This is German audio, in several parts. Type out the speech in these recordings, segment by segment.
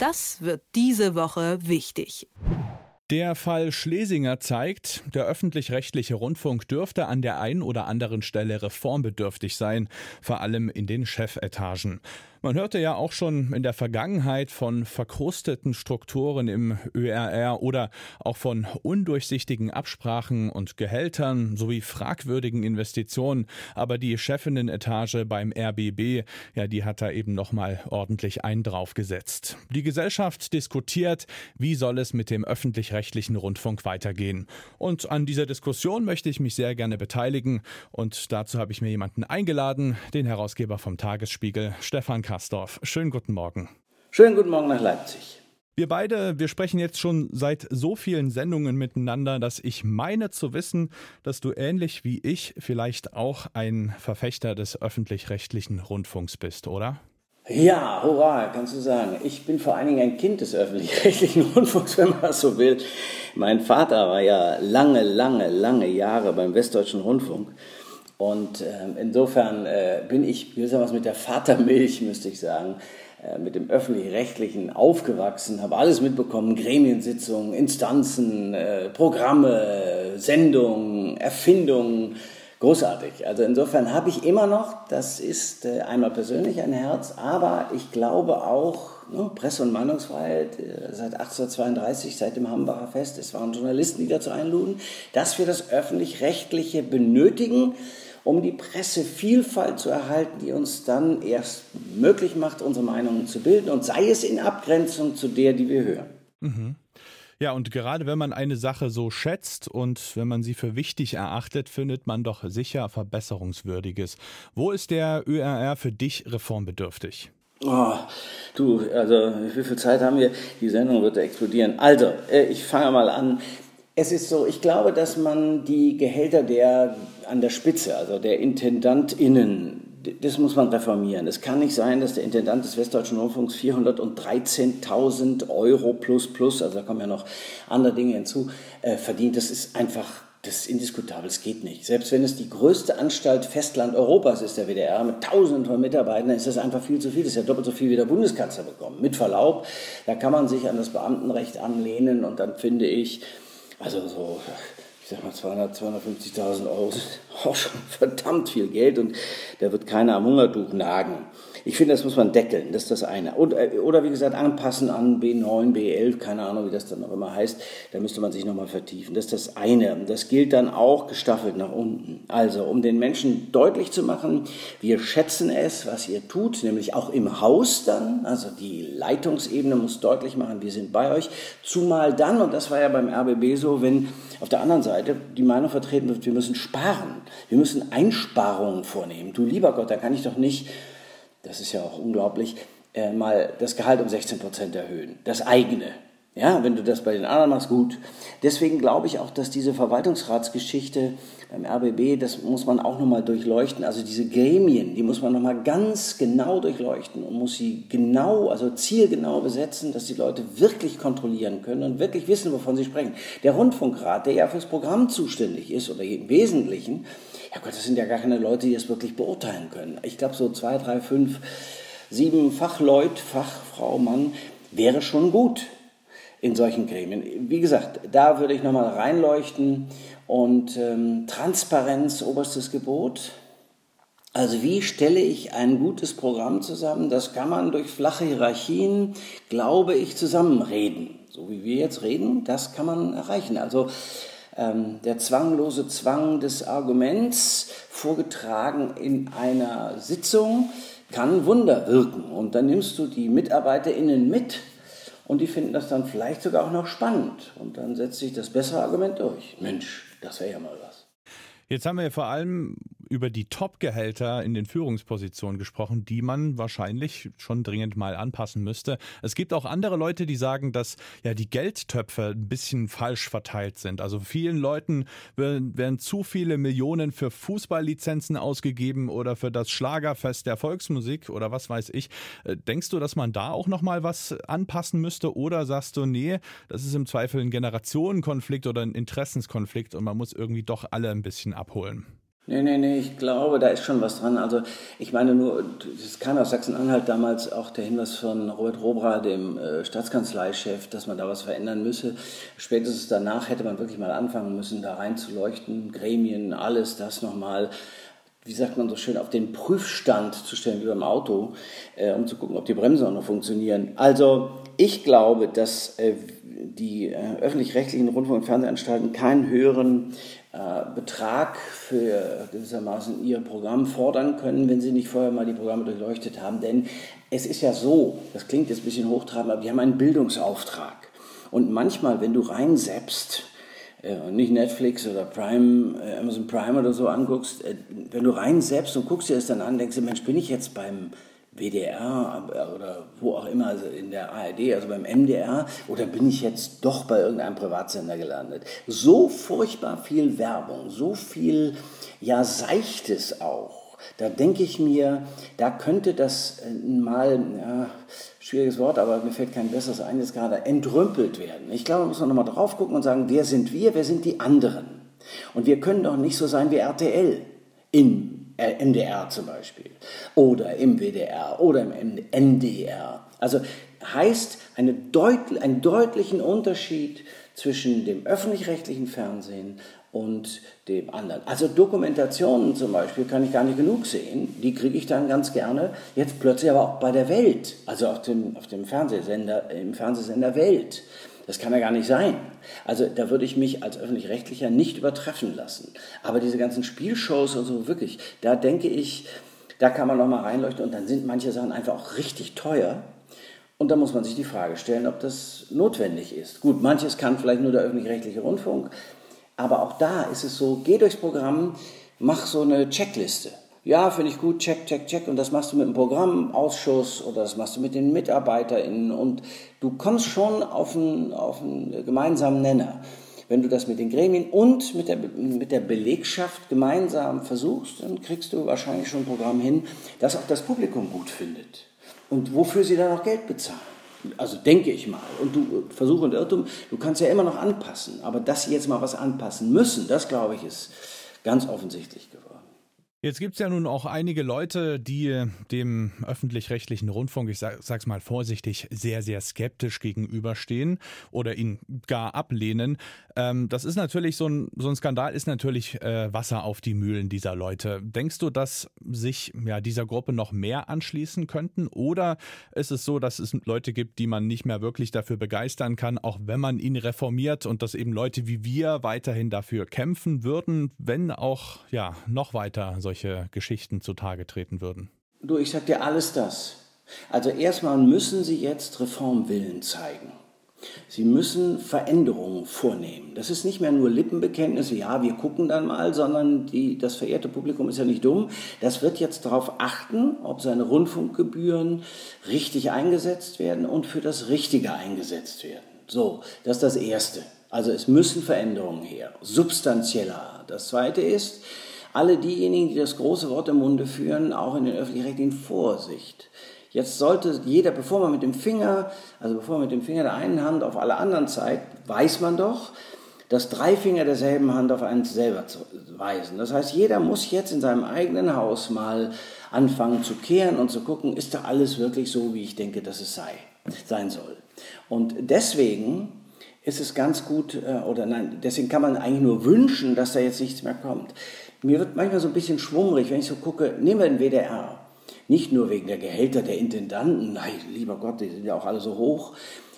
Das wird diese Woche wichtig. Der Fall Schlesinger zeigt, der öffentlich-rechtliche Rundfunk dürfte an der einen oder anderen Stelle reformbedürftig sein, vor allem in den Chefetagen. Man hörte ja auch schon in der Vergangenheit von verkrusteten Strukturen im ÖRR oder auch von undurchsichtigen Absprachen und Gehältern sowie fragwürdigen Investitionen. Aber die Chefinnenetage beim RBB, ja, die hat da eben nochmal ordentlich einen draufgesetzt. Die Gesellschaft diskutiert, wie soll es mit dem öffentlich-rechtlichen Rundfunk weitergehen. Und an dieser Diskussion möchte ich mich sehr gerne beteiligen. Und dazu habe ich mir jemanden eingeladen, den Herausgeber vom Tagesspiegel, Stefan Kastorf. Schönen guten Morgen. Schönen guten Morgen nach Leipzig. Wir beide, wir sprechen jetzt schon seit so vielen Sendungen miteinander, dass ich meine zu wissen, dass du ähnlich wie ich vielleicht auch ein Verfechter des öffentlich-rechtlichen Rundfunks bist, oder? Ja, hurra, kannst du sagen. Ich bin vor allen Dingen ein Kind des öffentlich-rechtlichen Rundfunks, wenn man das so will. Mein Vater war ja lange, lange, lange Jahre beim Westdeutschen Rundfunk. Und äh, insofern äh, bin ich gewissermaßen mit der Vatermilch, müsste ich sagen, äh, mit dem öffentlich-rechtlichen aufgewachsen, habe alles mitbekommen, Gremiensitzungen, Instanzen, äh, Programme, Sendungen, Erfindungen, großartig. Also insofern habe ich immer noch, das ist äh, einmal persönlich ein Herz, aber ich glaube auch, ne, Presse- und Meinungsfreiheit äh, seit 1832, seit dem Hambacher Fest, es waren Journalisten, die dazu einluden, dass wir das öffentlich-rechtliche benötigen, um die Pressevielfalt zu erhalten, die uns dann erst möglich macht, unsere Meinungen zu bilden und sei es in Abgrenzung zu der, die wir hören. Mhm. Ja, und gerade wenn man eine Sache so schätzt und wenn man sie für wichtig erachtet, findet man doch sicher Verbesserungswürdiges. Wo ist der ÖRR für dich reformbedürftig? Oh, du, also wie viel Zeit haben wir? Die Sendung wird explodieren. Also, äh, ich fange mal an. Es ist so, ich glaube, dass man die Gehälter der an der Spitze, also der IntendantInnen, das muss man reformieren. Es kann nicht sein, dass der Intendant des Westdeutschen Rundfunks 413.000 Euro plus plus, also da kommen ja noch andere Dinge hinzu, äh, verdient. Das ist einfach, das ist indiskutabel, es geht nicht. Selbst wenn es die größte Anstalt Festland Europas ist, der WDR, mit tausenden von Mitarbeitern, ist das einfach viel zu viel. Das ist ja doppelt so viel wie der Bundeskanzler bekommt. Mit Verlaub, da kann man sich an das Beamtenrecht anlehnen und dann finde ich, also so ich sag mal 200, 250.000 Euro sind auch schon verdammt viel Geld und da wird keiner am Hungertuch nagen. Ich finde, das muss man deckeln, das ist das eine. Und, äh, oder wie gesagt, anpassen an B9, B11, keine Ahnung, wie das dann auch immer heißt. Da müsste man sich nochmal vertiefen. Das ist das eine. Das gilt dann auch gestaffelt nach unten. Also, um den Menschen deutlich zu machen, wir schätzen es, was ihr tut, nämlich auch im Haus dann. Also die Leitungsebene muss deutlich machen, wir sind bei euch. Zumal dann, und das war ja beim RBB so, wenn auf der anderen Seite die Meinung vertreten wird, wir müssen sparen. Wir müssen Einsparungen vornehmen. Du lieber Gott, da kann ich doch nicht das ist ja auch unglaublich, äh, mal das Gehalt um 16 Prozent erhöhen. Das eigene. Ja, wenn du das bei den anderen machst, gut. Deswegen glaube ich auch, dass diese Verwaltungsratsgeschichte beim RBB, das muss man auch nochmal durchleuchten. Also diese Gremien, die muss man nochmal ganz genau durchleuchten und muss sie genau, also zielgenau besetzen, dass die Leute wirklich kontrollieren können und wirklich wissen, wovon sie sprechen. Der Rundfunkrat, der ja fürs Programm zuständig ist oder im Wesentlichen, ja Gott, das sind ja gar keine Leute, die es wirklich beurteilen können. Ich glaube, so zwei, drei, fünf, sieben Fachleut, Fachfrau, Mann, wäre schon gut in solchen Gremien. Wie gesagt, da würde ich nochmal reinleuchten und ähm, Transparenz, oberstes Gebot. Also wie stelle ich ein gutes Programm zusammen? Das kann man durch flache Hierarchien, glaube ich, zusammenreden. So wie wir jetzt reden, das kann man erreichen. Also der zwanglose Zwang des Arguments, vorgetragen in einer Sitzung, kann Wunder wirken. Und dann nimmst du die MitarbeiterInnen mit und die finden das dann vielleicht sogar auch noch spannend. Und dann setzt sich das bessere Argument durch. Mensch, das wäre ja mal was. Jetzt haben wir vor allem über die Top-Gehälter in den Führungspositionen gesprochen, die man wahrscheinlich schon dringend mal anpassen müsste. Es gibt auch andere Leute, die sagen, dass ja die Geldtöpfe ein bisschen falsch verteilt sind. Also vielen Leuten werden, zu viele Millionen für Fußballlizenzen ausgegeben oder für das Schlagerfest der Volksmusik oder was weiß ich. Äh, denkst du, dass man da auch noch mal was anpassen müsste oder sagst du, nee, das ist im Zweifel ein Generationenkonflikt oder ein Interessenskonflikt und man muss irgendwie doch alle ein bisschen abholen? Nee, nee, nee, ich glaube, da ist schon was dran. Also ich meine nur, es kam aus Sachsen-Anhalt damals auch der Hinweis von Robert Robra, dem äh, Staatskanzleichef, dass man da was verändern müsse. Spätestens danach hätte man wirklich mal anfangen müssen, da reinzuleuchten, Gremien, alles das nochmal wie sagt man so schön, auf den Prüfstand zu stellen, wie beim Auto, äh, um zu gucken, ob die Bremsen auch noch funktionieren. Also ich glaube, dass äh, die äh, öffentlich-rechtlichen Rundfunk- und Fernsehanstalten keinen höheren äh, Betrag für gewissermaßen ihr Programm fordern können, wenn sie nicht vorher mal die Programme durchleuchtet haben. Denn es ist ja so, das klingt jetzt ein bisschen hochtrabend, aber die haben einen Bildungsauftrag. Und manchmal, wenn du reinseppst, und nicht Netflix oder Prime, äh, Amazon Prime oder so anguckst, wenn du reinseppst und guckst dir das dann an, denkst du, Mensch, bin ich jetzt beim WDR oder wo auch immer, also in der ARD, also beim MDR, oder bin ich jetzt doch bei irgendeinem Privatsender gelandet? So furchtbar viel Werbung, so viel, ja, Seichtes auch. Da denke ich mir, da könnte das äh, mal, ja, schwieriges Wort, aber mir fällt kein besseres ein, jetzt gerade entrümpelt werden. Ich glaube, man muss nochmal drauf gucken und sagen, wer sind wir, wer sind die anderen? Und wir können doch nicht so sein wie RTL in äh, MDR zum Beispiel oder im WDR oder im NDR. Also heißt eine deut einen deutlichen Unterschied zwischen dem öffentlich-rechtlichen Fernsehen und dem anderen. Also Dokumentationen zum Beispiel kann ich gar nicht genug sehen. Die kriege ich dann ganz gerne. Jetzt plötzlich aber auch bei der Welt, also auf dem, auf dem Fernsehsender, im Fernsehsender Welt. Das kann ja gar nicht sein. Also da würde ich mich als öffentlich-rechtlicher nicht übertreffen lassen. Aber diese ganzen Spielshows und so, wirklich, da denke ich, da kann man noch mal reinleuchten und dann sind manche Sachen einfach auch richtig teuer. Und da muss man sich die Frage stellen, ob das notwendig ist. Gut, manches kann vielleicht nur der öffentlich-rechtliche Rundfunk, aber auch da ist es so, geh durchs Programm, mach so eine Checkliste. Ja, finde ich gut, check, check, check. Und das machst du mit dem Programmausschuss oder das machst du mit den MitarbeiterInnen. Und du kommst schon auf einen, auf einen gemeinsamen Nenner. Wenn du das mit den Gremien und mit der, mit der Belegschaft gemeinsam versuchst, dann kriegst du wahrscheinlich schon ein Programm hin, das auch das Publikum gut findet. Und wofür sie dann auch Geld bezahlen. Also denke ich mal. Und du Versuch und Irrtum, du kannst ja immer noch anpassen. Aber dass sie jetzt mal was anpassen müssen, das glaube ich ist ganz offensichtlich geworden. Jetzt gibt es ja nun auch einige Leute, die dem öffentlich-rechtlichen Rundfunk, ich sag, sag's mal vorsichtig, sehr, sehr skeptisch gegenüberstehen oder ihn gar ablehnen. Ähm, das ist natürlich so ein, so ein Skandal, ist natürlich äh, Wasser auf die Mühlen dieser Leute. Denkst du, dass sich ja dieser Gruppe noch mehr anschließen könnten? Oder ist es so, dass es Leute gibt, die man nicht mehr wirklich dafür begeistern kann, auch wenn man ihn reformiert und dass eben Leute wie wir weiterhin dafür kämpfen würden, wenn auch ja noch weiter so solche Geschichten zutage treten würden? Du, ich sag dir alles das. Also erstmal müssen Sie jetzt Reformwillen zeigen. Sie müssen Veränderungen vornehmen. Das ist nicht mehr nur Lippenbekenntnisse, ja, wir gucken dann mal, sondern die, das verehrte Publikum ist ja nicht dumm. Das wird jetzt darauf achten, ob seine Rundfunkgebühren richtig eingesetzt werden und für das Richtige eingesetzt werden. So, das ist das Erste. Also es müssen Veränderungen her, substanzieller. Das Zweite ist, alle diejenigen, die das große Wort im Munde führen, auch in den öffentlich-rechtlichen Vorsicht. Jetzt sollte jeder, bevor man mit dem Finger, also bevor man mit dem Finger der einen Hand auf alle anderen zeigt, weiß man doch, dass drei Finger derselben Hand auf einen selber weisen. Das heißt, jeder muss jetzt in seinem eigenen Haus mal anfangen zu kehren und zu gucken, ist da alles wirklich so, wie ich denke, dass es sei, sein soll. Und deswegen ist es ganz gut, äh, oder nein, deswegen kann man eigentlich nur wünschen, dass da jetzt nichts mehr kommt. Mir wird manchmal so ein bisschen schwummrig, wenn ich so gucke, nehmen wir den WDR. Nicht nur wegen der Gehälter der Intendanten, nein, lieber Gott, die sind ja auch alle so hoch,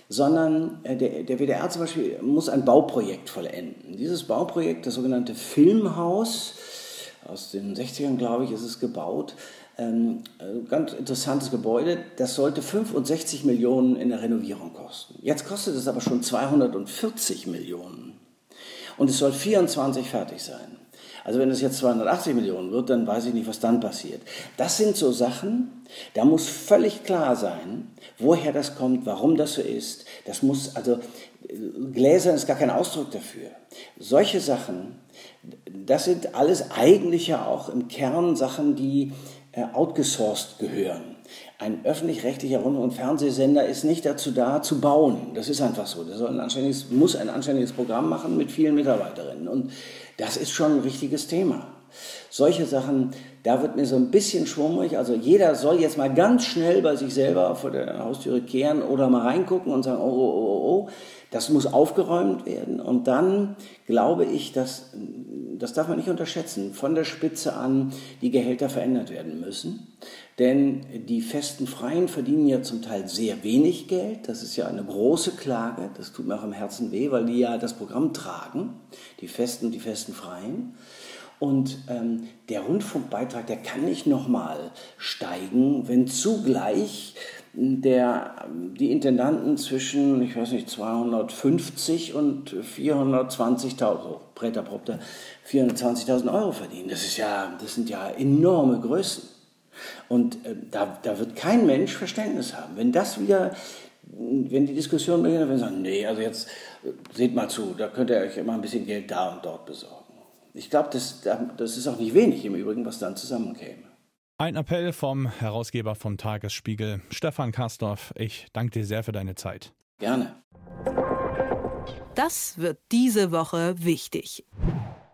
sondern äh, der, der WDR zum Beispiel muss ein Bauprojekt vollenden. Dieses Bauprojekt, das sogenannte Filmhaus, aus den 60ern, glaube ich, ist es gebaut, ähm, äh, ganz interessantes Gebäude, das sollte 65 Millionen in der Renovierung kosten. Jetzt kostet es aber schon 240 Millionen. Und es soll 24 fertig sein. Also wenn es jetzt 280 Millionen wird, dann weiß ich nicht, was dann passiert. Das sind so Sachen, da muss völlig klar sein, woher das kommt, warum das so ist. Das muss, also Gläsern ist gar kein Ausdruck dafür. Solche Sachen, das sind alles eigentlich ja auch im Kern Sachen, die äh, outgesourced gehören. Ein öffentlich-rechtlicher Rund- und Fernsehsender ist nicht dazu da, zu bauen. Das ist einfach so. Der soll ein anständiges, muss ein anständiges Programm machen mit vielen Mitarbeiterinnen. Und das ist schon ein richtiges Thema. Solche Sachen, da wird mir so ein bisschen schwummrig. Also jeder soll jetzt mal ganz schnell bei sich selber vor der Haustüre kehren oder mal reingucken und sagen, oh, oh, oh, oh. oh. Das muss aufgeräumt werden. Und dann glaube ich, dass, das darf man nicht unterschätzen, von der Spitze an die Gehälter verändert werden müssen. Denn die festen Freien verdienen ja zum Teil sehr wenig Geld. Das ist ja eine große Klage. Das tut mir auch im Herzen weh, weil die ja das Programm tragen, die festen und die festen Freien. Und ähm, der Rundfunkbeitrag, der kann nicht nochmal steigen, wenn zugleich der, die Intendanten zwischen, ich weiß nicht, 250 und 420.000, so, Präter Propter, 420.000 Euro verdienen. Das ist ja, das sind ja enorme Größen. Und äh, da, da wird kein Mensch Verständnis haben. Wenn das wieder, wenn die Diskussion beginnt, wenn sie sagen, nee, also jetzt äh, seht mal zu, da könnt ihr euch immer ein bisschen Geld da und dort besorgen. Ich glaube, das, das ist auch nicht wenig im Übrigen, was dann zusammenkäme. Ein Appell vom Herausgeber vom Tagesspiegel, Stefan Kastorf. Ich danke dir sehr für deine Zeit. Gerne. Das wird diese Woche wichtig.